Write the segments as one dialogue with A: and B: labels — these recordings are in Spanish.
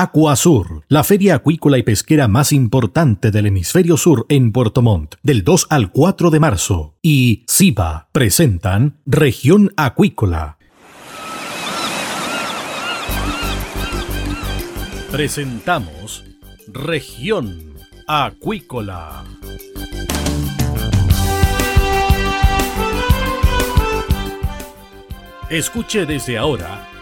A: Acuasur, la feria acuícola y pesquera más importante del hemisferio sur en Puerto Montt, del 2 al 4 de marzo. Y SIBA presentan Región Acuícola. Presentamos Región Acuícola. Escuche desde ahora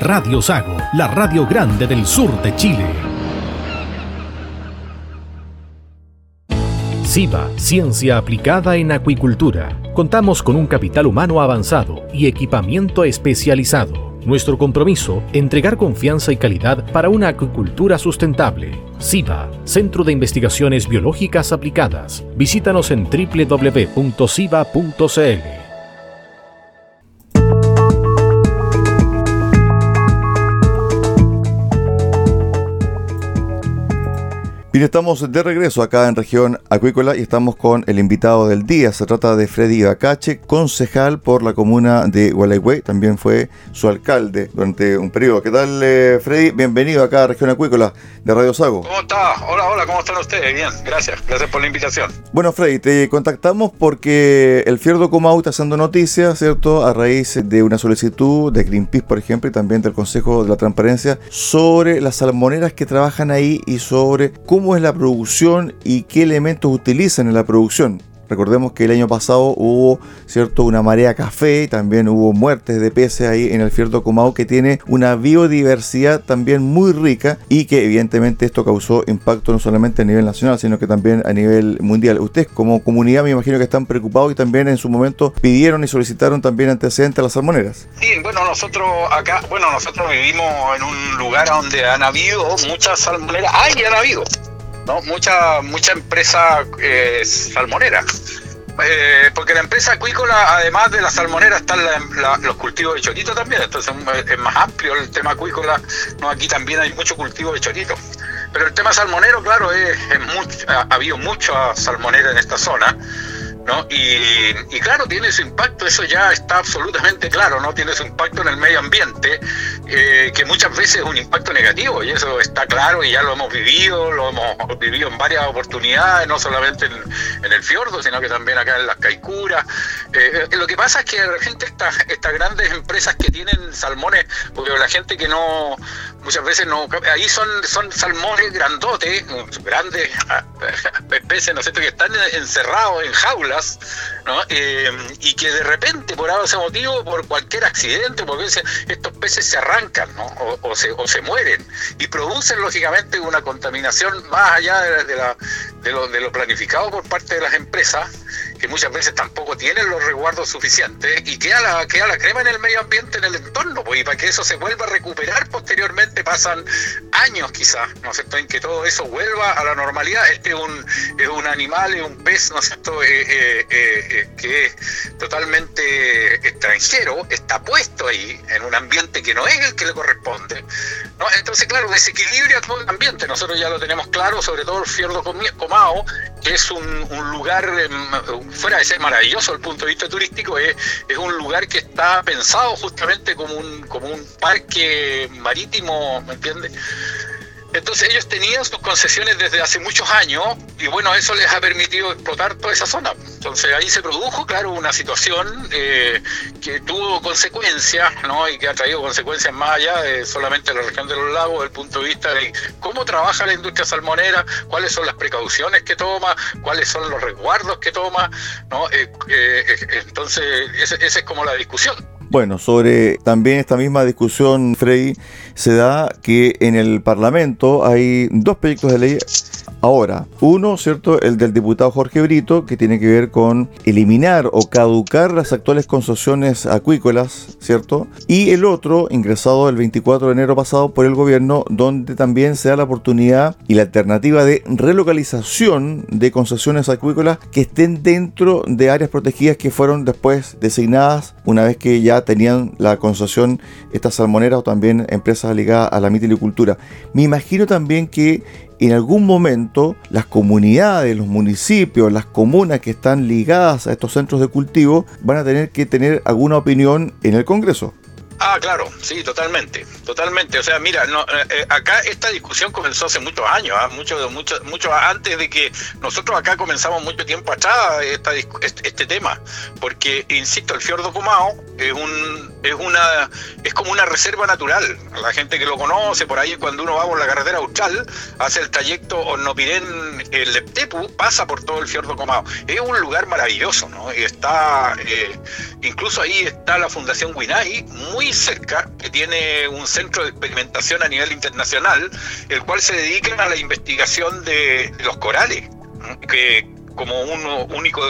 A: Radio Sago, la radio grande del sur de Chile. SIBA, Ciencia Aplicada en Acuicultura. Contamos con un capital humano avanzado y equipamiento especializado. Nuestro compromiso, entregar confianza y calidad para una acuicultura sustentable. SIBA, Centro de Investigaciones Biológicas Aplicadas. Visítanos en www.siba.cl.
B: Bien, estamos de regreso acá en región acuícola y estamos con el invitado del día. Se trata de Freddy Bacache, concejal por la comuna de Gualeguay. También fue su alcalde durante un periodo. ¿Qué tal, eh, Freddy? Bienvenido acá a región acuícola de Radio Sago.
C: ¿Cómo está? Hola, hola, ¿cómo están ustedes? Bien, gracias. Gracias por la invitación.
B: Bueno, Freddy, te contactamos porque el Fierdo Comau está haciendo noticias, ¿cierto? A raíz de una solicitud de Greenpeace, por ejemplo, y también del Consejo de la Transparencia sobre las salmoneras que trabajan ahí y sobre cómo cómo es la producción y qué elementos utilizan en la producción. Recordemos que el año pasado hubo cierto una marea café también hubo muertes de peces ahí en el Fierdo Comau que tiene una biodiversidad también muy rica y que evidentemente esto causó impacto no solamente a nivel nacional sino que también a nivel mundial. Ustedes como comunidad me imagino que están preocupados y también en su momento pidieron y solicitaron también antecedentes a las salmoneras.
C: Sí, bueno, nosotros acá, bueno, nosotros vivimos en un lugar donde han habido muchas salmoneras, ¡ay, han habido! ¿No? Mucha, mucha empresa eh, salmonera. Eh, porque la empresa acuícola, además de la salmonera, están los cultivos de chorito también, entonces es más amplio el tema acuícola. Aquí también hay mucho cultivo de chorito. Pero el tema salmonero, claro, es, ha habido mucha salmonera en esta zona. Y, claro, tiene su impacto, eso ya está absolutamente claro, ¿no? Tiene su impacto en el medio ambiente, eh, que muchas veces es un impacto negativo, y eso está claro y ya lo hemos vivido, lo hemos vivido en varias oportunidades, no solamente en, el fiordo, sino que también acá en las caicuras. Eh, lo que pasa es que de repente estas, estas grandes empresas que tienen salmones, porque la gente que no, muchas veces no, ahí son, son salmones grandotes, grandes peces, ¿no sé, que están encerrados en jaulas, ¿no? Eh, y que de repente, por ese motivo, por cualquier accidente, porque estos peces se arrancan ¿no? o, se, o se mueren y producen, lógicamente, una contaminación más allá de, de, lo, de lo planificado por parte de las empresas que muchas veces tampoco tienen los resguardos suficientes y queda la, queda la crema en el medio ambiente, en el entorno, pues, y para que eso se vuelva a recuperar posteriormente pasan años quizás, ¿no es cierto?, en que todo eso vuelva a la normalidad. Este es un, es un animal, es un pez, ¿no es cierto?, eh, eh, eh, que es totalmente extranjero, está puesto ahí en un ambiente que no es el que le corresponde. ¿No? Entonces, claro, desequilibra todo el ambiente. Nosotros ya lo tenemos claro, sobre todo el Fiordo Comao, que es un, lugar, em, fuera de ser maravilloso desde el punto de vista turístico, es, es, un lugar que está pensado justamente como un, como un parque marítimo, ¿me entiendes? Entonces ellos tenían sus concesiones desde hace muchos años y bueno, eso les ha permitido explotar toda esa zona. Entonces ahí se produjo, claro, una situación eh, que tuvo consecuencias, ¿no? Y que ha traído consecuencias más allá de solamente la región de los lagos, desde el punto de vista de cómo trabaja la industria salmonera, cuáles son las precauciones que toma, cuáles son los resguardos que toma, ¿no? Eh, eh, entonces, esa es como la discusión.
B: Bueno, sobre también esta misma discusión, Frey, se da que en el Parlamento hay dos proyectos de ley Ahora, uno, ¿cierto? El del diputado Jorge Brito, que tiene que ver con eliminar o caducar las actuales concesiones acuícolas, ¿cierto? Y el otro, ingresado el 24 de enero pasado por el gobierno, donde también se da la oportunidad y la alternativa de relocalización de concesiones acuícolas que estén dentro de áreas protegidas que fueron después designadas una vez que ya tenían la concesión estas salmoneras o también empresas ligadas a la mitilicultura. Me imagino también que en algún momento las comunidades, los municipios, las comunas que están ligadas a estos centros de cultivo van a tener que tener alguna opinión en el Congreso.
C: Ah, claro, sí, totalmente, totalmente. O sea, mira, no, eh, eh, acá esta discusión comenzó hace muchos años, ¿ah? mucho, mucho, mucho antes de que nosotros acá comenzamos mucho tiempo atrás esta, este, este, tema, porque insisto, el fiordo Comao es un, es una, es como una reserva natural. La gente que lo conoce por ahí cuando uno va por la carretera austral, hace el trayecto Ornopirén el Leptepu, pasa por todo el fiordo Comao. Es un lugar maravilloso, ¿no? Y está, eh, incluso ahí está la Fundación Winai, muy cerca, que tiene un centro de experimentación a nivel internacional, el cual se dedica a la investigación de, los corales, que como uno único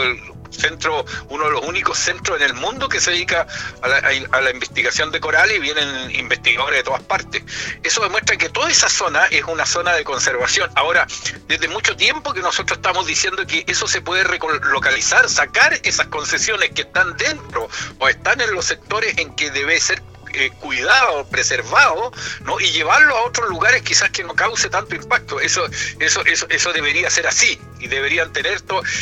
C: centro, uno de los únicos centros en el mundo que se dedica a la, investigación de corales y vienen investigadores de todas partes. Eso demuestra que toda esa zona es una zona de conservación. Ahora, desde mucho tiempo que nosotros estamos diciendo que eso se puede localizar, sacar esas concesiones que están dentro o están en los sectores en que debe ser eh, cuidado, preservado, ¿no? y llevarlo a otros lugares quizás que no cause tanto impacto. Eso, eso, eso, eso debería ser así y deberían tener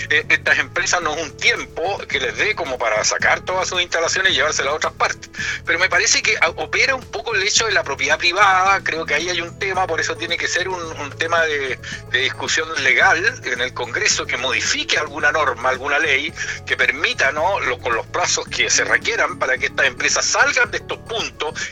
C: eh, estas empresas no un tiempo que les dé como para sacar todas sus instalaciones y llevárselas a otras partes. Pero me parece que opera un poco el hecho de la propiedad privada, creo que ahí hay un tema, por eso tiene que ser un, tema de, discusión legal en el Congreso que modifique alguna norma, alguna ley que permita, ¿no? con los plazos que se requieran para que estas empresas salgan de estos puntos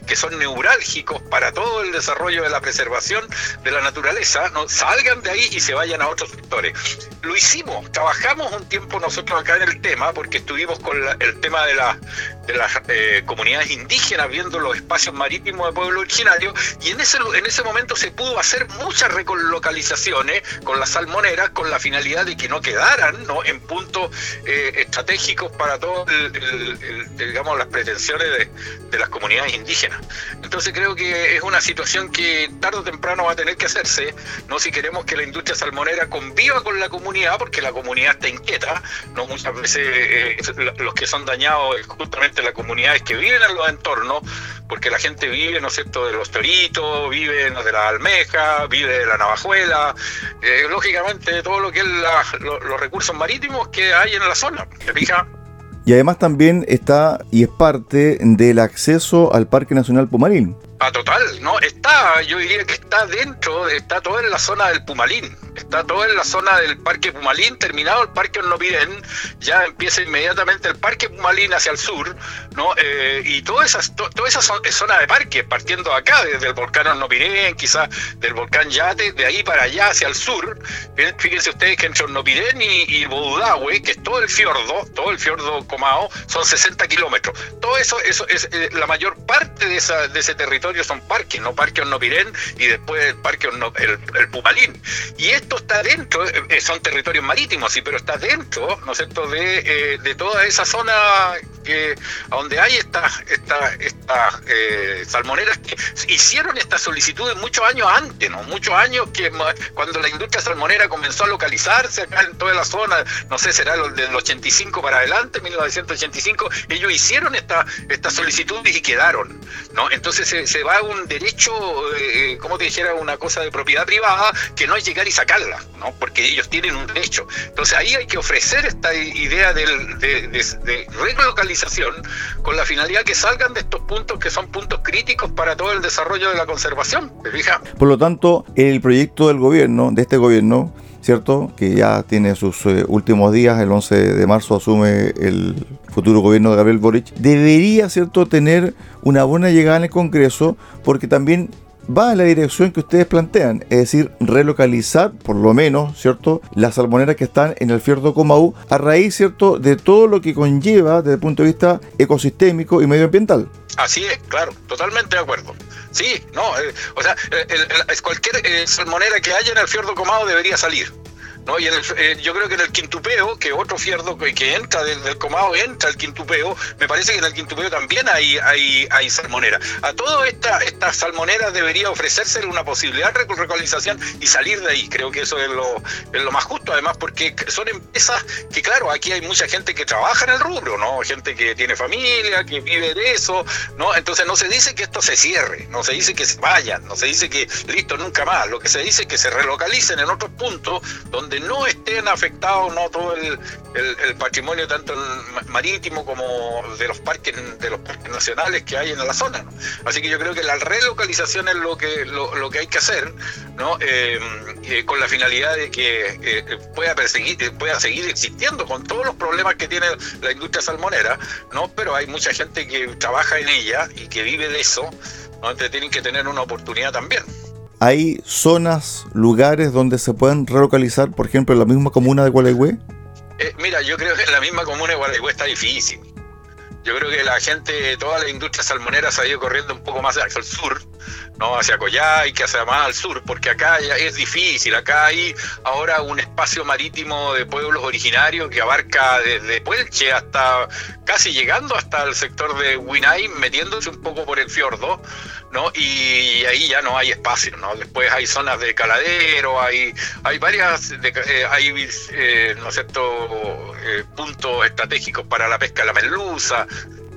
C: que son neurálgicos para todo el desarrollo de la preservación de la naturaleza, ¿no? salgan de ahí y se vayan a otros sectores. Lo hicimos, trabajamos un tiempo nosotros acá en el tema, porque estuvimos con el tema de, la, de las eh, comunidades indígenas viendo los espacios marítimos de pueblo originario, y en ese, en ese momento se pudo hacer muchas recolocalizaciones con las salmoneras con la finalidad de que no quedaran ¿no? en puntos eh, estratégicos para digamos, las pretensiones de, de las comunidades indígenas. Entonces creo que es una situación que tarde o temprano va a tener que hacerse, no si queremos que la industria salmonera conviva con la comunidad, porque la comunidad está inquieta, no muchas veces eh, los que son dañados es justamente las comunidades que viven en los entornos, porque la gente vive, ¿no es cierto?, de los toritos, vive de la almeja, vive de la navajuela, eh, lógicamente todo lo que es los recursos marítimos que hay en la zona. ¿Te fijas?
B: Y además también está y es parte del acceso al Parque Nacional Pumarín.
C: A total, no, está, yo diría que está dentro, está todo en la zona del Pumalín, está todo en la zona del Parque Pumalín, terminado el Parque Ornopirén, ya empieza inmediatamente el Parque Pumalín hacia el sur, ¿no? Eh, y toda esa, toda esa zona de parque, partiendo acá, desde el volcán Ornopirén, quizás del volcán Yate, de ahí para allá hacia el sur, fíjense ustedes que entre Ornopirén y, y Bodudahue, que es todo el fiordo, todo el fiordo Comao, son 60 kilómetros. Todo eso, eso es eh, la mayor parte de ese territorio son parques, no Parque Hornopirén y después el Parque el, Pumalín. Y esto está dentro, eh, son territorios marítimos, sí, pero está dentro, ¿no es cierto?, de, eh, de toda esa zona donde hay estas esta, esta, eh, salmoneras que hicieron estas solicitudes muchos años antes, ¿no? Muchos años que cuando la industria salmonera comenzó a localizarse acá en toda la zona, no sé, será del 85 para adelante, 1985, ellos hicieron esta, estas solicitudes y quedaron, ¿no? Entonces se va un derecho, eh, como te dijera, una cosa de propiedad privada, que no es llegar y sacarla, ¿no? Porque ellos tienen un derecho. Entonces ahí hay que ofrecer esta idea de, de, de relocalizar relocalización con la finalidad que salgan de estos puntos que son puntos críticos para todo el desarrollo de la conservación. ¿Te?
B: Por lo tanto, el proyecto del gobierno, de este gobierno, ¿cierto? Que ya tiene sus eh, últimos días, el 11 de marzo asume el futuro gobierno de Gabriel Boric, debería, ¿cierto?, tener una buena llegada en el Congreso, porque también va en la dirección que ustedes plantean, es decir, relocalizar por lo menos, ¿cierto?, las salmoneras que están en el Fierdo Comaú a raíz, ¿cierto?, de todo lo que conlleva desde el punto de vista ecosistémico y medioambiental.
C: Así es, claro, totalmente de acuerdo. Sí, no, eh, o sea, cualquier eh, salmonera que haya en el Fiordo Comado debería salir. Y eh, yo creo que en el quintupeo, que otro fierdo que, entra desde el comado, entra el quintupeo, me parece que en el quintupeo también hay, hay, salmonera. A todas esta, estas salmoneras debería ofrecerse una posibilidad de regularización y salir de ahí. Creo que eso es lo, es lo más justo, además, porque son empresas que, claro, aquí hay mucha gente que trabaja en el rubro, ¿no? Gente que tiene familia, que vive de eso, ¿no? Entonces no se dice que esto se cierre, no se dice que se vayan, no se dice que listo, nunca más. Lo que se dice es que se relocalicen en otros puntos donde no estén afectados no todo el, patrimonio tanto marítimo como de los parques de los parques nacionales que hay en la zona. Así que yo creo que la relocalización es lo que lo, que hay que hacer, ¿no? Eh, eh, con la finalidad de que eh, pueda perseguir, pueda seguir existiendo con todos los problemas que tiene la industria salmonera, ¿no? Pero hay mucha gente que trabaja en ella y que vive de eso, ¿no? Tienen que tener una oportunidad también.
B: ¿Hay zonas, lugares donde se pueden relocalizar, por ejemplo, en la misma comuna de Gualeguay?
C: Eh, mira, yo creo que en la misma comuna de Gualeguay está difícil. Yo creo que la gente, toda la industria salmonera se ha ido corriendo un poco más hacia el sur, ¿no? hacia que hacia más al sur, porque acá ya es difícil. Acá hay ahora un espacio marítimo de pueblos originarios que abarca desde Puelche hasta casi llegando hasta el sector de Winay, metiéndose un poco por el fiordo, ¿no? Y ahí ya no hay espacio, ¿no? Después hay zonas de caladero, hay, hay varias, eh, hay, eh, ¿no eh, puntos estratégicos para la pesca de la merluza,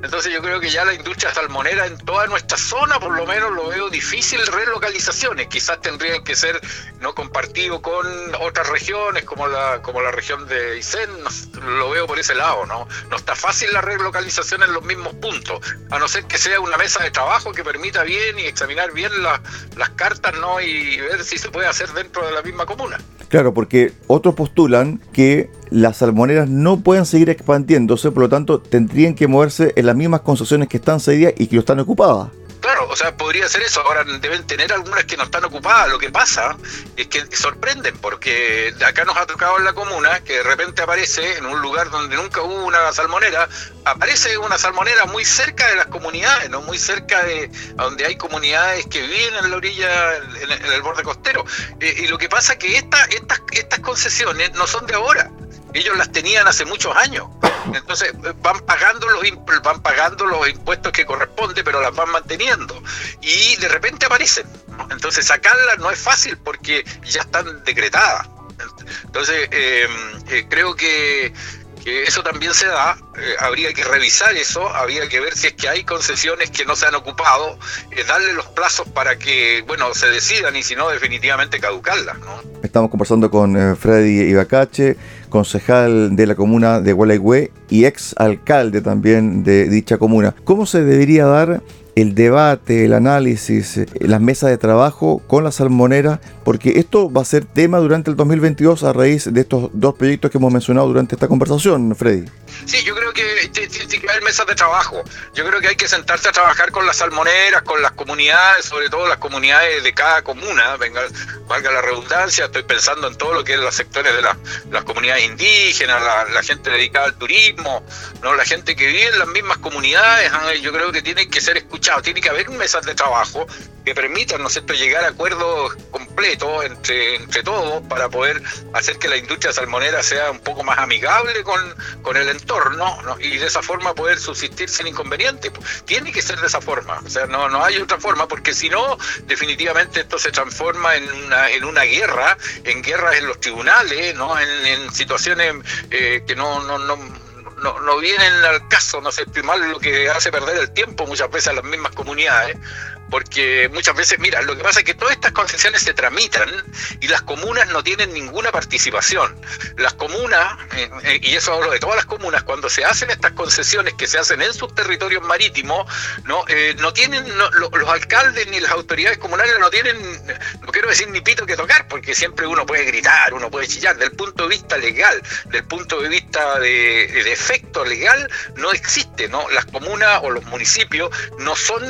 C: entonces yo creo que ya la industria salmonera en toda nuestra zona, por lo menos, lo veo difícil relocalizaciones. Quizás tendrían que ser no compartido con otras regiones, como la, como la región de Aysén, lo veo por ese lado, ¿no? No está fácil la relocalización en los mismos puntos, a no ser que sea una mesa de trabajo que permita bien y examinar bien las cartas, ¿no? Y ver si se puede hacer dentro de la misma comuna.
B: Claro, porque otros postulan que las salmoneras no pueden seguir expandiéndose, por lo tanto tendrían que moverse en las mismas concesiones que están cedidas y que no están ocupadas.
C: Claro, o sea, podría ser eso. Ahora deben tener algunas que no están ocupadas. Lo que pasa es que sorprenden, porque acá nos ha tocado en la comuna que de repente aparece en un lugar donde nunca hubo una salmonera, aparece una salmonera muy cerca de las comunidades, no muy cerca de donde hay comunidades que viven en la orilla, en, el borde costero. Eh, y lo que pasa es que estas, estas concesiones no son de ahora ellos las tenían hace muchos años. Entonces eh, van pagando los van pagando los impuestos que corresponde, pero las van manteniendo. Y de repente aparecen. Entonces sacarlas no es fácil porque ya están decretadas. Entonces em, eh, creo que, eso también se da, eh, habría que revisar eso, habría que ver si es que hay concesiones que no se han ocupado, darle los plazos para que, bueno, se decidan y si no, definitivamente caducarlas. ¿no?
B: Estamos conversando con Freddy Ibacache concejal de la comuna de Gualeguay y ex alcalde también de dicha comuna. ¿Cómo se debería dar el debate, el análisis, las mesas de trabajo con la salmonera, porque esto va a ser tema durante el 2022 a raíz de estos dos proyectos que hemos mencionado durante esta conversación, Freddy.
C: Sí, yo creo que tiene que haber mesas de trabajo. Yo creo que hay que sentarse a trabajar con las salmoneras, con las comunidades, sobre todo las comunidades de cada comuna, venga, valga la redundancia, estoy pensando en todo lo que es los sectores de las comunidades indígenas, la, gente dedicada al turismo, no la gente que vive en las mismas comunidades, yo creo que tiene que ser escuchada tiene que haber mesas de trabajo que permitan, ¿no llegar a acuerdos completos entre, entre todos para poder hacer que la industria salmonera sea un poco más amigable con, con el entorno y de esa forma poder subsistir sin inconveniente. Tiene que ser de esa forma, o sea, no, no hay otra forma, porque si no, definitivamente esto se transforma en una, en una guerra, en guerras en los tribunales, ¿no? en, situaciones eh, que no no, no vienen al caso, no sé, mal lo que hace perder el tiempo muchas veces a las mismas comunidades, porque muchas veces, mira, lo que pasa es que todas estas concesiones se tramitan y las comunas no tienen ninguna participación. Las comunas, eh, eh, y eso hablo de todas las comunas, cuando se hacen estas concesiones que se hacen en sus territorios marítimos, no, eh, no tienen, los alcaldes ni las autoridades comunales no tienen, no quiero decir ni pito que tocar, porque siempre uno puede gritar, uno puede chillar. Del punto de vista legal, del punto de vista de, de efecto legal, no existe, ¿no? Las comunas o los municipios no son,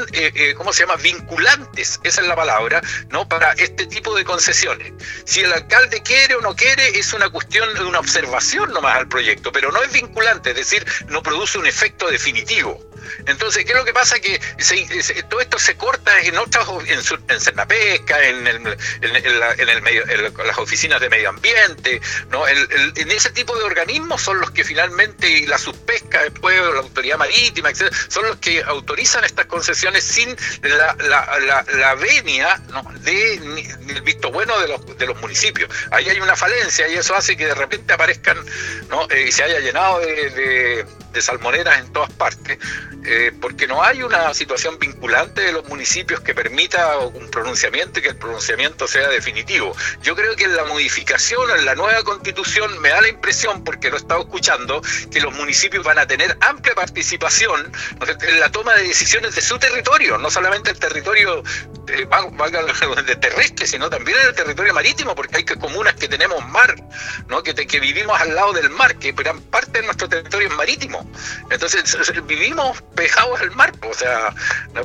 C: ¿cómo se llama?, vinculantes, esa es la palabra, ¿no? Para este tipo de concesiones. Si el alcalde quiere o no quiere, es una cuestión una observación nomás al proyecto, pero no es vinculante, es decir, no produce un efecto definitivo. Entonces, ¿qué es lo que pasa? Que todo esto se corta en otras, en, en Cernapesca, en, el, en, el en las oficinas de medio ambiente, ¿no? en ese tipo de organismos son los que finalmente, la subpesca después, la autoridad marítima, etc., son los que autorizan estas concesiones sin la, la, la, venia ¿no? de, visto bueno de los, municipios. Ahí hay una falencia y eso hace que de repente aparezcan ¿no? Eh, y se haya llenado de salmoneras en todas partes, eh, porque no hay una situación vinculante de los municipios que permita un pronunciamiento y que el pronunciamiento sea definitivo. Yo creo que en la modificación, en la nueva constitución, me da la impresión, porque lo he estado escuchando, que los municipios van a tener amplia participación en la toma de decisiones de su territorio, no solamente el territorio eh, de terrestre, sino también en el territorio marítimo, porque hay comunas que tenemos mar, ¿no? que, que vivimos al lado del mar, que gran parte de nuestro territorio es marítimo. Entonces vivimos pegados al mar, o sea,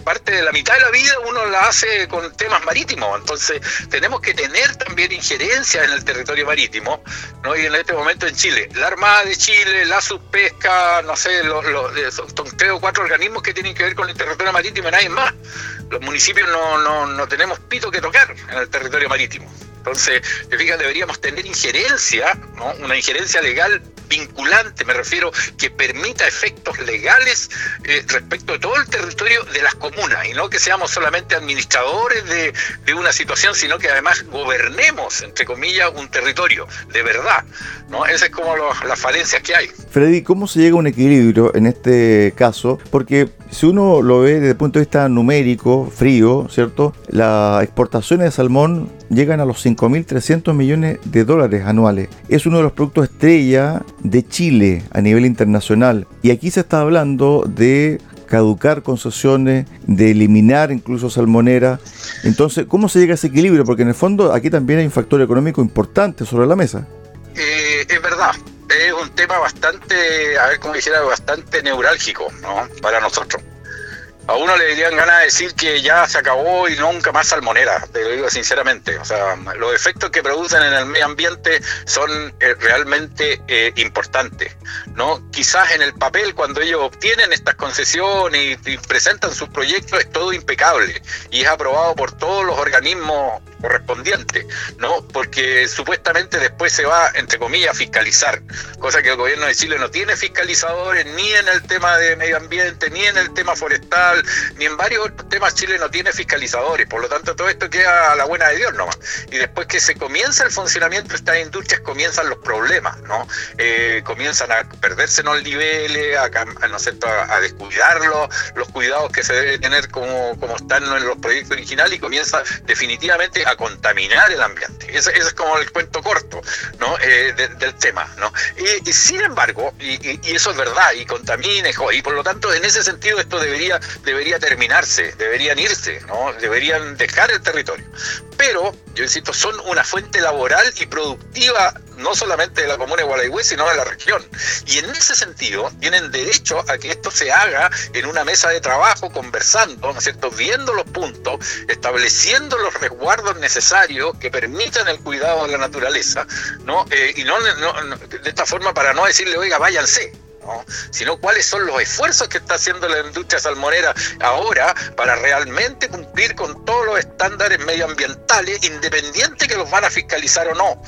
C: parte de la mitad de la vida uno la hace con temas marítimos, entonces tenemos que tener también injerencia en el territorio marítimo, ¿no? Y en este momento en Chile, la Armada de Chile, la subpesca, no sé, los, son tres o cuatro organismos que tienen que ver con el territorio marítimo y nadie más. Los municipios no, no, no tenemos pito que tocar en el territorio marítimo. Entonces, te fijas, deberíamos tener injerencia, ¿no? una injerencia legal vinculante, me refiero, que permita efectos legales eh, respecto de todo el territorio de las comunas y no que seamos solamente administradores de, una situación, sino que además gobernemos, entre comillas, un territorio de verdad. ¿no? Esa es como las falencias que hay.
B: Freddy, ¿cómo se llega a un equilibrio en este caso? Porque si uno lo ve desde el punto de vista numérico, frío, ¿cierto? Las exportaciones de salmón llegan a los 5.300 millones de dólares anuales. Es uno de los productos estrella de Chile a nivel internacional. Y aquí se está hablando de caducar concesiones, de eliminar incluso salmonera. Entonces, ¿cómo se llega a ese equilibrio? Porque en el fondo aquí también hay un factor económico importante sobre la mesa.
C: Eh, es verdad, es un tema bastante, a ver cómo dijera, bastante neurálgico ¿no? para nosotros a uno le dirían ganas de decir que ya se acabó y nunca más salmonera, te lo digo sinceramente. O sea, los efectos que producen en el medio ambiente son eh, realmente eh, importantes. ¿no? Quizás en el papel, cuando ellos obtienen estas concesiones y, presentan sus proyectos, es todo impecable y es aprobado por todos los organismos correspondientes, ¿no? Porque supuestamente después se va, entre comillas, a fiscalizar, cosa que el gobierno de Chile no tiene fiscalizadores ni en el tema de medio ambiente, ni en el tema forestal ni en varios temas Chile no tiene fiscalizadores, por lo tanto todo esto queda a la buena de Dios nomás. Y después que se comienza el funcionamiento de estas industrias, comienzan los problemas, ¿no? Eh, comienzan a perderse los niveles, a, ¿no a, descuidarlo, los cuidados que se debe tener como, como están en los proyectos originales y comienza definitivamente a contaminar el ambiente. Ese, es como el cuento corto, ¿no? Eh, del tema, ¿no? Y, sin embargo, y, y, eso es verdad, y contamina, y por lo tanto, en ese sentido esto debería debería terminarse, deberían irse, ¿no? deberían dejar el territorio. Pero, yo insisto, son una fuente laboral y productiva no solamente de la comuna de Gualeguay, sino de la región. Y en ese sentido, tienen derecho a que esto se haga en una mesa de trabajo, conversando, ¿no es cierto?, viendo los puntos, estableciendo los resguardos necesarios que permitan el cuidado de la naturaleza, ¿no? Eh, y no, de esta forma para no decirle, oiga, váyanse, sino cuáles son los esfuerzos que está haciendo la industria salmonera ahora para realmente cumplir con todos los estándares medioambientales, independiente que los van a fiscalizar o no.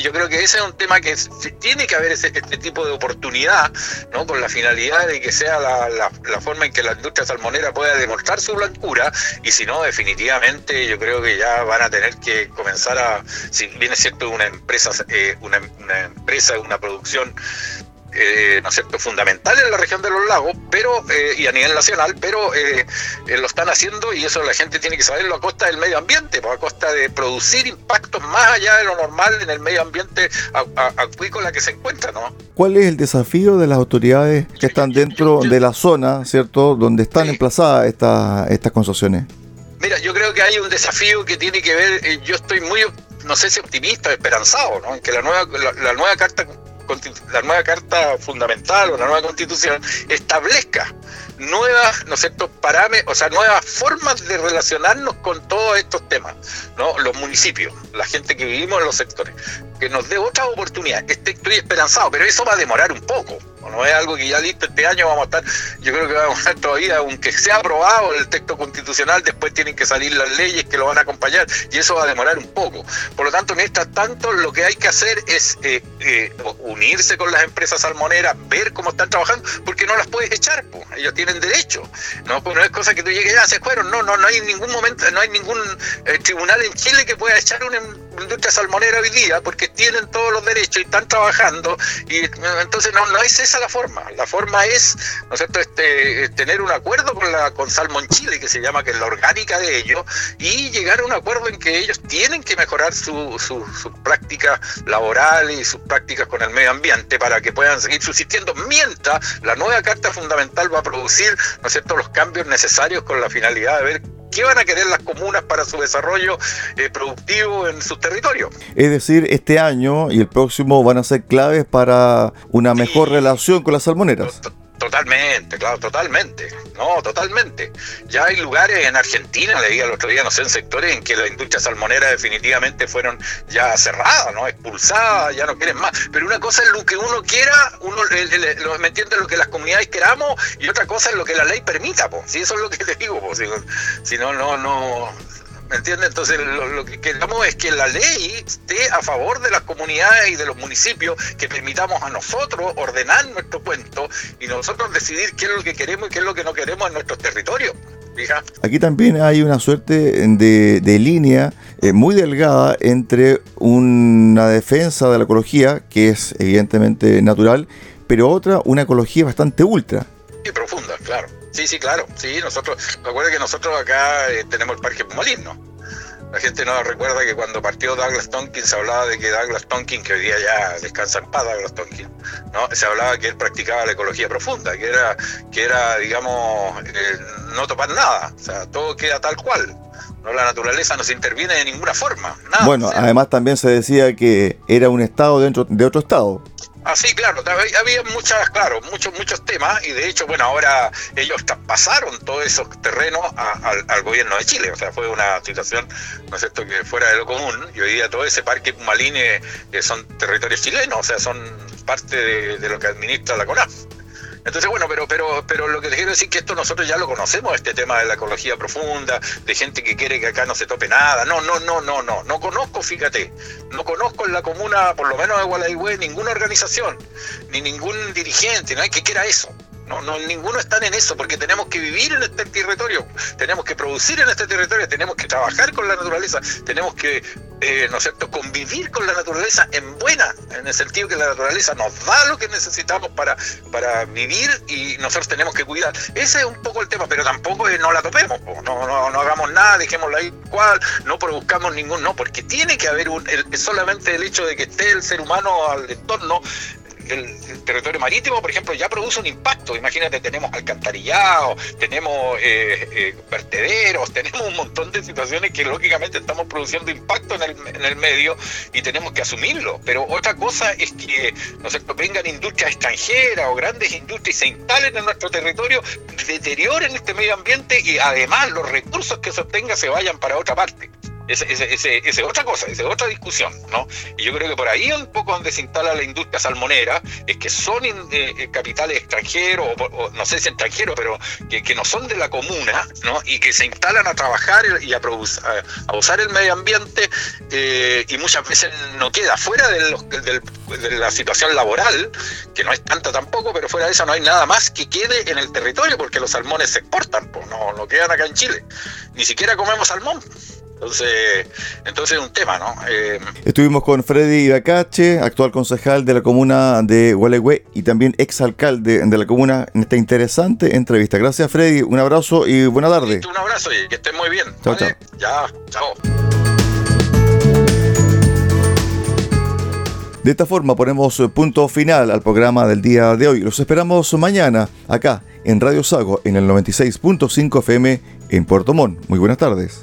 C: yo creo que ese es un tema que tiene que haber este tipo de oportunidad, ¿no? con la finalidad de que sea la, forma en que la industria salmonera pueda demostrar su blancura, y si no, definitivamente yo creo que ya van a tener que comenzar a, si bien es cierto, una empresa, eh, una empresa, una producción eh, ¿no es cierto?, fundamental en la región de los lagos, pero eh, y a nivel nacional, pero eh, lo están haciendo y eso la gente tiene que saberlo a costa del medio ambiente, pues, a costa de producir impactos más allá de lo normal en el medio ambiente acuícola que se encuentra, ¿no?
B: ¿Cuál es el desafío de las autoridades que están dentro de la zona, ¿cierto?, donde están emplazadas estas estas concesiones.
C: Mira, yo creo que hay un desafío que tiene que ver, yo estoy muy, no sé si optimista, esperanzado, ¿no? En que la nueva, la nueva carta la nueva carta fundamental o la nueva constitución establezca nuevas, ¿no parámetros, o sea, nuevas formas de relacionarnos con todos estos temas, ¿no? Los municipios, la gente que vivimos en los sectores, nos dé otra oportunidad. Estoy esperanzado, pero eso va a demorar un poco. No es algo que ya listo este año vamos a estar, yo creo que vamos a estar todavía, aunque sea aprobado el texto constitucional, después tienen que salir las leyes que lo van a acompañar y eso va a demorar un poco. Por lo tanto, mientras tanto, lo que hay que hacer es eh, eh, unirse con las empresas salmoneras, ver cómo están trabajando, porque no las puedes echar, pues. ellos tienen derecho. No, pues no es cosa que tú llegues, ya se fueron, no, no, no hay ningún momento, no hay ningún eh, tribunal en Chile que pueda echar una industria salmonera hoy día, porque tienen todos los derechos y están trabajando, y entonces no, no es esa la forma. La forma es, ¿no es cierto?, este, tener un acuerdo con la con Salmon Chile, que se llama, que es la orgánica de ellos, y llegar a un acuerdo en que ellos tienen que mejorar sus su, su prácticas laborales y sus prácticas con el medio ambiente para que puedan seguir subsistiendo, mientras la nueva Carta Fundamental va a producir, ¿no es cierto?, los cambios necesarios con la finalidad de ver qué van a querer las comunas para su desarrollo eh, productivo en sus territorios.
B: Es decir, este año y el próximo van a ser claves para una mejor relación con las salmoneras.
C: Totalmente, claro, totalmente. No, totalmente. Ya hay lugares en Argentina, le dije el otro día, no sé, en sectores en que la industria salmonera definitivamente fueron ya cerradas, ¿no? Expulsadas, ya no quieren más. Pero una cosa es lo que uno quiera, uno me entiende lo que las comunidades queramos, y otra cosa es lo que la ley permita, pues. Si eso es lo que te digo, pues. Si, no, no, no ¿Me entiendes? Entonces lo, que queremos es que la ley esté a favor de las comunidades y de los municipios, que permitamos a nosotros ordenar nuestro cuento y nosotros decidir qué es lo que queremos y qué es lo que no queremos en nuestros territorios.
B: Aquí también hay una suerte de, línea eh, muy delgada entre una defensa de la ecología, que es evidentemente natural, pero otra, una ecología bastante ultra.
C: Y profunda, claro. Sí, sí, claro. Sí, nosotros, recuerda que nosotros acá eh, tenemos el Parque Pumalín, ¿no? La gente no recuerda que cuando partió Douglas Tonkin se hablaba de que Douglas Tonkin, que hoy día ya descansa en paz Douglas Tonkin, ¿no? se hablaba que él practicaba la ecología profunda, que era, que era digamos, eh, no topar nada, o sea, todo queda tal cual. ¿No? La naturaleza no se interviene de ninguna forma. Nada,
B: bueno, además también se decía que era un estado dentro de otro estado.
C: Ah, sí, claro, había muchas, claro, muchos, muchos temas y de hecho, bueno, ahora ellos pasaron todos esos terrenos al, gobierno de Chile, o sea, fue una situación, ¿no es cierto?, que fuera de lo común y hoy día todo ese parque Pumaline eh, son territorios chilenos, o sea, son parte de, de lo que administra la CONAF. Entonces, bueno, pero, pero, pero lo que les quiero decir es que esto nosotros ya lo conocemos, este tema de la ecología profunda, de gente que quiere que acá no se tope nada. No, no, no, no, no. No conozco, fíjate, no conozco en la comuna, por lo menos de Gualeguay, ninguna organización, ni ningún dirigente, ¿no? hay que quiera eso. No, no, ninguno está en eso, porque tenemos que vivir en este territorio, tenemos que producir en este territorio, tenemos que trabajar con la naturaleza, tenemos que, eh, ¿no es cierto?, convivir con la naturaleza en buena, en el sentido que la naturaleza nos da lo que necesitamos para, para vivir y nosotros tenemos que cuidar. Ese es un poco el tema, pero tampoco no la topemos, no, no, no, hagamos nada, dejémosla ahí cual, no produzcamos ningún, no, porque tiene que haber un, solamente el hecho de que esté el ser humano al entorno el, territorio marítimo, por ejemplo, ya produce un impacto. Imagínate, tenemos alcantarillado, tenemos eh, eh, vertederos, tenemos un montón de situaciones que lógicamente estamos produciendo impacto en el, en el medio y tenemos que asumirlo. Pero otra cosa es que no sé, vengan industrias extranjeras o grandes industrias y se instalen en nuestro territorio, deterioren este medio ambiente y además los recursos que se obtengan se vayan para otra parte. Esa es otra cosa, esa es otra discusión, ¿no? Y yo creo que por ahí un poco donde se instala la industria salmonera es que son eh, eh, capitales extranjeros, o, no sé si extranjeros, pero que, no son de la comuna, ¿no? Y que se instalan a trabajar y a, usar el medio ambiente eh, y muchas veces no queda fuera de, de, la situación laboral, que no es tanta tampoco, pero fuera de eso no hay nada más que quede en el territorio porque los salmones se exportan, pues no, no quedan acá en Chile. Ni siquiera comemos salmón. Entonces, entonces es un tema, ¿no?
B: Eh, Estuvimos con Freddy Ibacache, actual concejal de la comuna de Gualeguay y también exalcalde de la comuna en esta interesante entrevista. Gracias, Freddy. Un abrazo y buena tarde.
C: Un abrazo y que estén muy bien. Chao, chao. Ya, chao.
B: De esta forma ponemos punto final al programa del día de hoy. Los esperamos mañana acá en Radio Sago en el 96.5 FM en Puerto Montt. Muy buenas tardes.